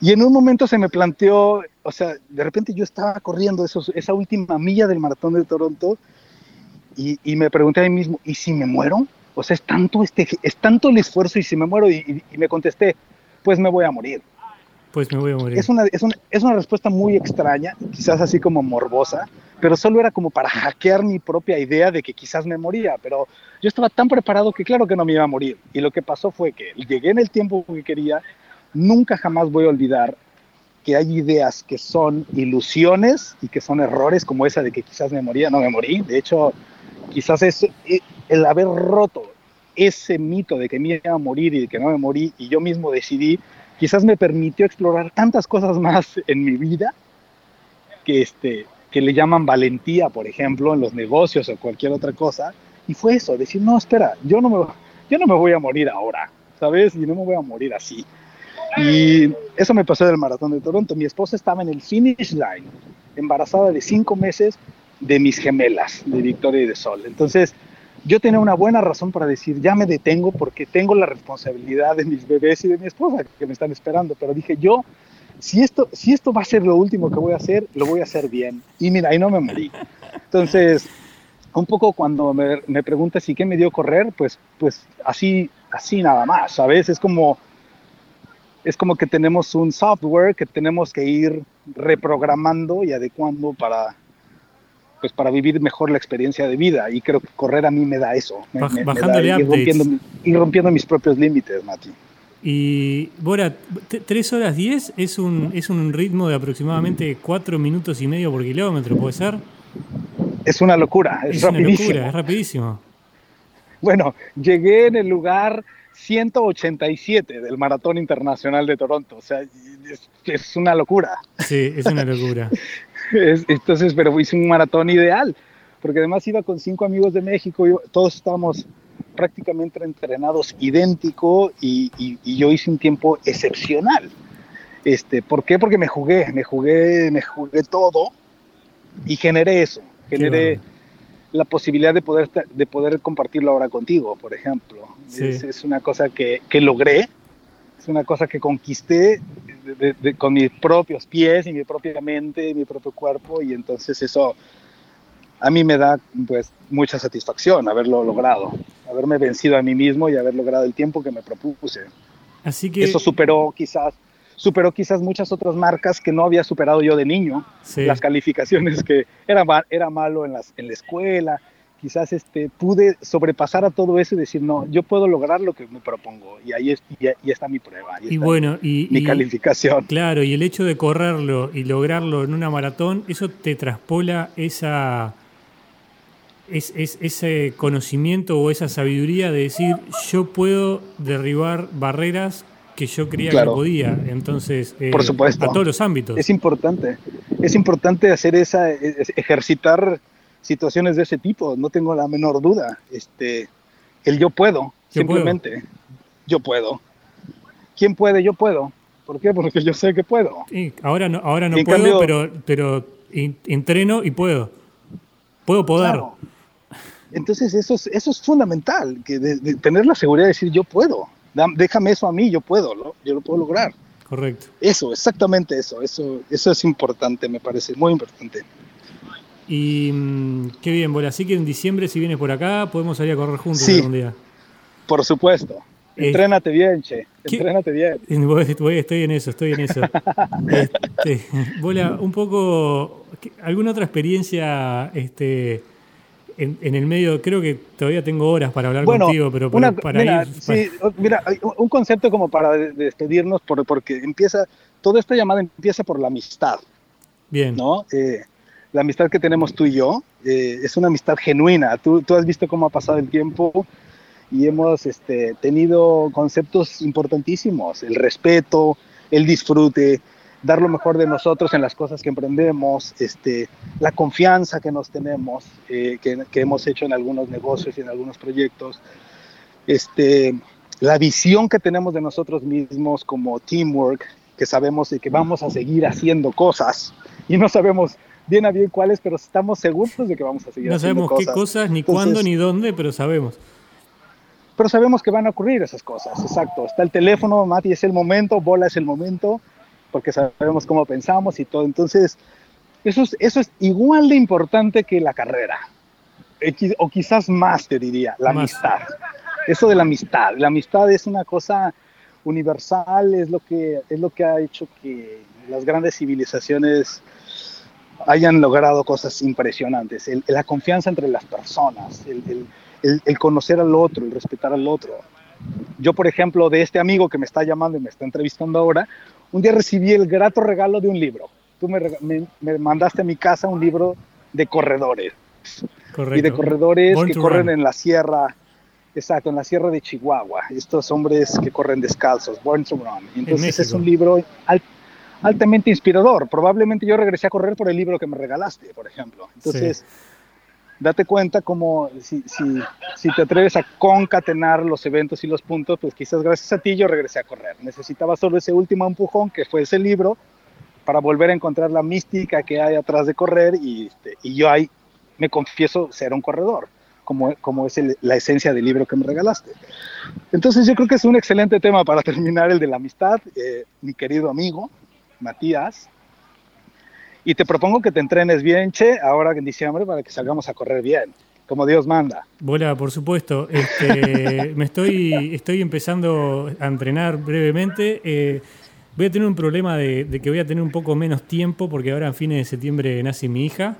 Y en un momento se me planteó, o sea, de repente yo estaba corriendo esos, esa última milla del maratón de Toronto y, y, me pregunté a mí mismo, ¿y si me muero? O sea, es tanto, este, es tanto el esfuerzo y si me muero y, y me contesté, pues me voy a morir. Pues me voy a morir. Es una, es, una, es una respuesta muy extraña, quizás así como morbosa, pero solo era como para hackear mi propia idea de que quizás me moría, pero yo estaba tan preparado que claro que no me iba a morir. Y lo que pasó fue que llegué en el tiempo que quería, nunca jamás voy a olvidar que hay ideas que son ilusiones y que son errores como esa de que quizás me moría, no me morí. De hecho, quizás es eh, el haber roto ese mito de que me iba a morir y de que no me morí y yo mismo decidí, quizás me permitió explorar tantas cosas más en mi vida que, este, que le llaman valentía, por ejemplo, en los negocios o cualquier otra cosa. Y fue eso, decir, no, espera, yo no me, yo no me voy a morir ahora, ¿sabes? Y no me voy a morir así. Y eso me pasó del maratón de Toronto. Mi esposa estaba en el finish line, embarazada de cinco meses de mis gemelas, de Victoria y de Sol. Entonces, yo tenía una buena razón para decir, ya me detengo porque tengo la responsabilidad de mis bebés y de mi esposa que me están esperando. Pero dije, yo, si esto, si esto va a ser lo último que voy a hacer, lo voy a hacer bien. Y mira, ahí no me morí. Entonces, un poco cuando me, me preguntas si qué me dio correr, pues, pues así, así nada más, ¿sabes? Es como es como que tenemos un software que tenemos que ir reprogramando y adecuando para, pues para vivir mejor la experiencia de vida. Y creo que correr a mí me da eso. Me, Bajándole ir, rompiendo, rompiendo mis propios límites, Mati. Y Bora, 3 horas 10 es un, es un ritmo de aproximadamente 4 minutos y medio por kilómetro, ¿puede ser? Es una locura, es, rapidísimo. es rapidísimo. Bueno, llegué en el lugar 187 del Maratón Internacional de Toronto. O sea, es, una locura. Sí, es una locura. entonces, pero hice un maratón ideal, porque además iba con cinco amigos de México, y todos estábamos prácticamente entrenados idéntico y, yo hice un tiempo excepcional. Este, ¿Por qué? Porque me jugué, me jugué, me jugué todo y generé eso, generé la posibilidad de poder, de poder compartirlo ahora contigo, por ejemplo. Es, una cosa que, que, logré, es una cosa que conquisté con mis propios pies y mi propia mente y mi propio cuerpo y entonces eso a mí me da pues mucha satisfacción haberlo logrado, haberme vencido a mí mismo y haber logrado el tiempo que me propuse. Así que eso superó quizás superó quizás muchas otras marcas que no había superado yo de niño, las calificaciones que era, era malo en, las, en la escuela, quizás este, pude sobrepasar a todo eso y decir, no, yo puedo lograr lo que me propongo y ahí, es, y, está mi prueba. y bueno, y, mi calificación. Claro, y el hecho de correrlo y lograrlo en una maratón, eso te traspola esa... Es, es, ese conocimiento o esa sabiduría de decir yo puedo derribar barreras que yo creía que podía. Entonces, eh, por supuesto. a todos los ámbitos. Es importante. Es importante hacer esa, ejercitar situaciones de ese tipo, no tengo la menor duda. Este, el yo puedo, simplemente. Yo puedo. ¿Quién puede? Yo puedo. ¿Por qué? Porque yo sé que puedo. Sí, ahora no, ahora no puedo, pero, pero entreno y puedo. Puedo poder. Entonces eso es, eso es fundamental, que tener la seguridad de decir yo puedo déjame eso a mí, yo puedo, ¿no? yo lo puedo lograr. Correcto. Eso, exactamente eso, eso, eso es importante, me parece, muy importante. Y mm, qué bien, bueno, así que en diciembre si vienes por acá podemos salir a correr juntos sí, algún día. Por supuesto. Entrénate bien, che. Entrénate bien. estoy en eso, estoy en eso. este, Bola, un poco, ¿alguna otra experiencia este, en, el medio, creo que todavía tengo horas para hablar contigo, pero para, mira, Sí, mira, un concepto como para despedirnos, porque empieza, toda esta llamada empieza por la amistad. Bien. ¿No? Eh, la amistad que tenemos tú y yo eh, es una amistad genuina. Tú, tú has visto cómo ha pasado el tiempo y hemos este, tenido conceptos importantísimos, el respeto, el disfrute, dar lo mejor de nosotros en las cosas que emprendemos, este, la confianza que nos tenemos, eh, que, que, hemos hecho en algunos negocios y en algunos proyectos, este, la visión que tenemos de nosotros mismos como teamwork, que sabemos y que vamos a seguir haciendo cosas y no sabemos bien a bien cuáles, pero estamos seguros de que vamos a seguir no haciendo cosas. No sabemos qué cosas, ni Entonces, cuándo, ni dónde, pero sabemos. Pero sabemos que van a ocurrir esas cosas, exacto. Está el teléfono, Mati es el momento, Bola es el momento, porque sabemos cómo pensamos y todo. Entonces, eso es, eso es igual de importante que la carrera, o quizás más, te diría, la más. amistad. Eso de la amistad. La amistad es una cosa universal, es lo que, es lo que ha hecho que las grandes civilizaciones hayan logrado cosas impresionantes. El, la confianza entre las personas, el, el, el, el, conocer al otro, el respetar al otro. Yo, por ejemplo, de este amigo que me está llamando y me está entrevistando ahora, un día recibí el grato regalo de un libro. Tú me, me, me mandaste a mi casa un libro de corredores. Correcto. Y de corredores Born que corren run. en la sierra, exacto, en la sierra de Chihuahua. Estos hombres que corren descalzos, Born to Run. Entonces es un libro al- altamente inspirador. Probablemente yo regresé a correr por el libro que me regalaste, por ejemplo. Entonces, date cuenta como si, si, si te atreves a concatenar los eventos y los puntos, pues quizás gracias a ti yo regresé a correr. Necesitaba solo ese último empujón que fue ese libro para volver a encontrar la mística que hay atrás de correr y, este, y yo ahí me confieso ser un corredor, como, como es el- la esencia del libro que me regalaste. Entonces yo creo que es un excelente tema para terminar el de la amistad, eh, mi querido amigo Matías. Y te propongo que te entrenes bien, Che, ahora en diciembre para que salgamos a correr bien, como Dios manda. Bola, por supuesto. Este, me estoy, estoy empezando a entrenar brevemente. Eh, voy a tener un problema de, de que voy a tener un poco menos tiempo porque ahora en fines de septiembre nace mi hija.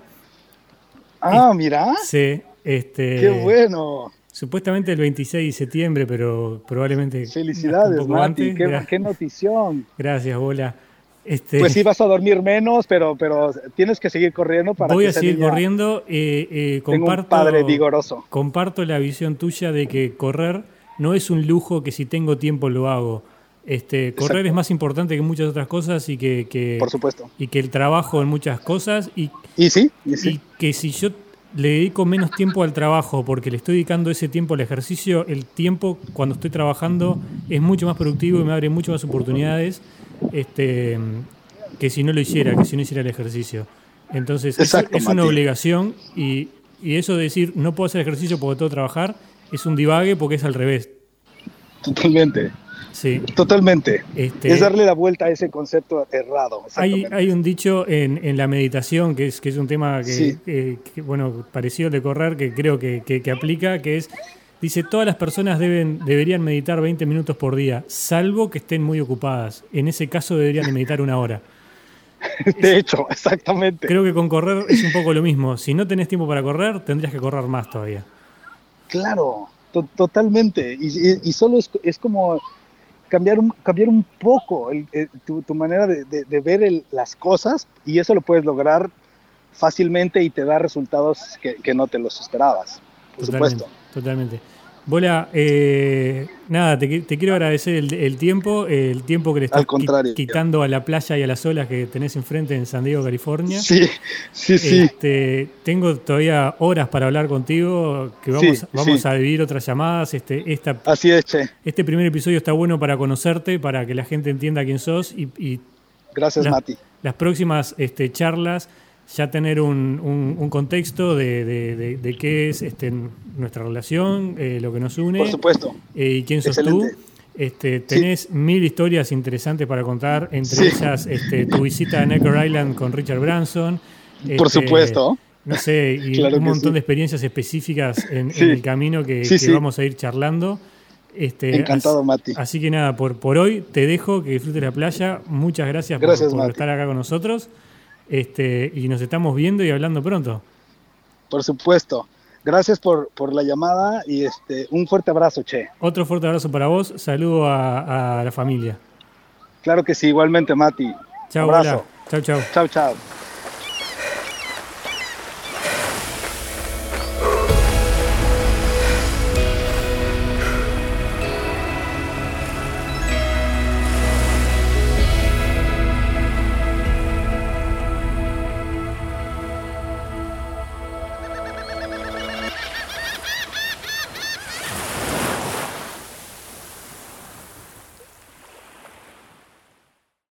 Ah, mira, Sí, este, qué bueno. Supuestamente el 26 de septiembre, pero probablemente. Felicidades, Mati, qué, qué notición. Gracias, Bola. Este, Pues sí vas a dormir menos, pero, pero tienes que seguir corriendo para voy que a seguir niña corriendo. eh, eh, comparto, un padre vigoroso. comparto la visión tuya de que correr no es un lujo que si tengo tiempo lo hago. Este, correr Exacto. es más importante que muchas otras cosas y que, que- Por supuesto. y que el trabajo en muchas cosas y, Y sí, y sí. y que si yo le dedico menos tiempo al trabajo porque le estoy dedicando ese tiempo al ejercicio, el tiempo cuando estoy trabajando es mucho más productivo y me abre mucho más oportunidades este, que si no lo hiciera, que si no hiciera el ejercicio. Entonces es- Exacto, es, una obligación y, y eso de decir no puedo hacer ejercicio porque tengo que trabajar es un divague porque es al revés. Totalmente, Sí. totalmente. Este, Es darle la vuelta a ese concepto errado. Hay, hay un dicho en, en la meditación, que es, que es un tema que, Sí. que- que, bueno, parecido al de correr, que creo que, que- que aplica, que es, dice, todas las personas deben, deberían meditar 20 minutos por día, salvo que estén muy ocupadas. En ese caso deberían de meditar una hora. De hecho, exactamente. Creo que con correr es un poco lo mismo. Si no tenés tiempo para correr, tendrías que correr más todavía. Claro, to- totalmente. Y, y- y solo es, es como cambiar un, cambiar un poco el- el- tu, tu manera de, de- de ver el- las cosas y eso lo puedes lograr fácilmente y te da resultados que, que no te los esperabas, por Totalmente, supuesto. Totalmente. Bola, eh, nada, te, te quiero agradecer el, el tiempo, el tiempo que le estás quitando a la playa y a las olas que tenés enfrente en San Diego, California. Sí, sí, sí. Este, tengo todavía horas para hablar contigo, que vamos, Sí, vamos sí. a vivir otras llamadas. Este, esta, Así es, Che. este primer episodio está bueno para conocerte, para que la gente entienda quién sos y, y Gracias, las, Mati. las próximas este, charlas ya tener un, un- un contexto de, de- de- de qué es este, nuestra relación, eh, lo que nos une Por supuesto. eh, y quién sos Excelente. tú. Este, tenés mil historias interesantes para contar, entre Sí. ellas este, tu visita a Necker Island con Richard Branson. Por este, supuesto. No sé, y Claro un montón sí. de experiencias específicas en, el camino que, vamos a ir charlando. Este, Encantado, Mati. Así que nada, por, por hoy te dejo que disfrutes la playa. Muchas gracias, por- Gracias, por, Mati. estar acá con nosotros. Este, y nos estamos viendo y hablando pronto. Por supuesto. Gracias por, por la llamada y este un fuerte abrazo, Che. Otro fuerte abrazo para vos. Saludo a, a la familia. Claro que sí, igualmente, Mati. Chao, Abrazo. Chao, chao. Chao, chao.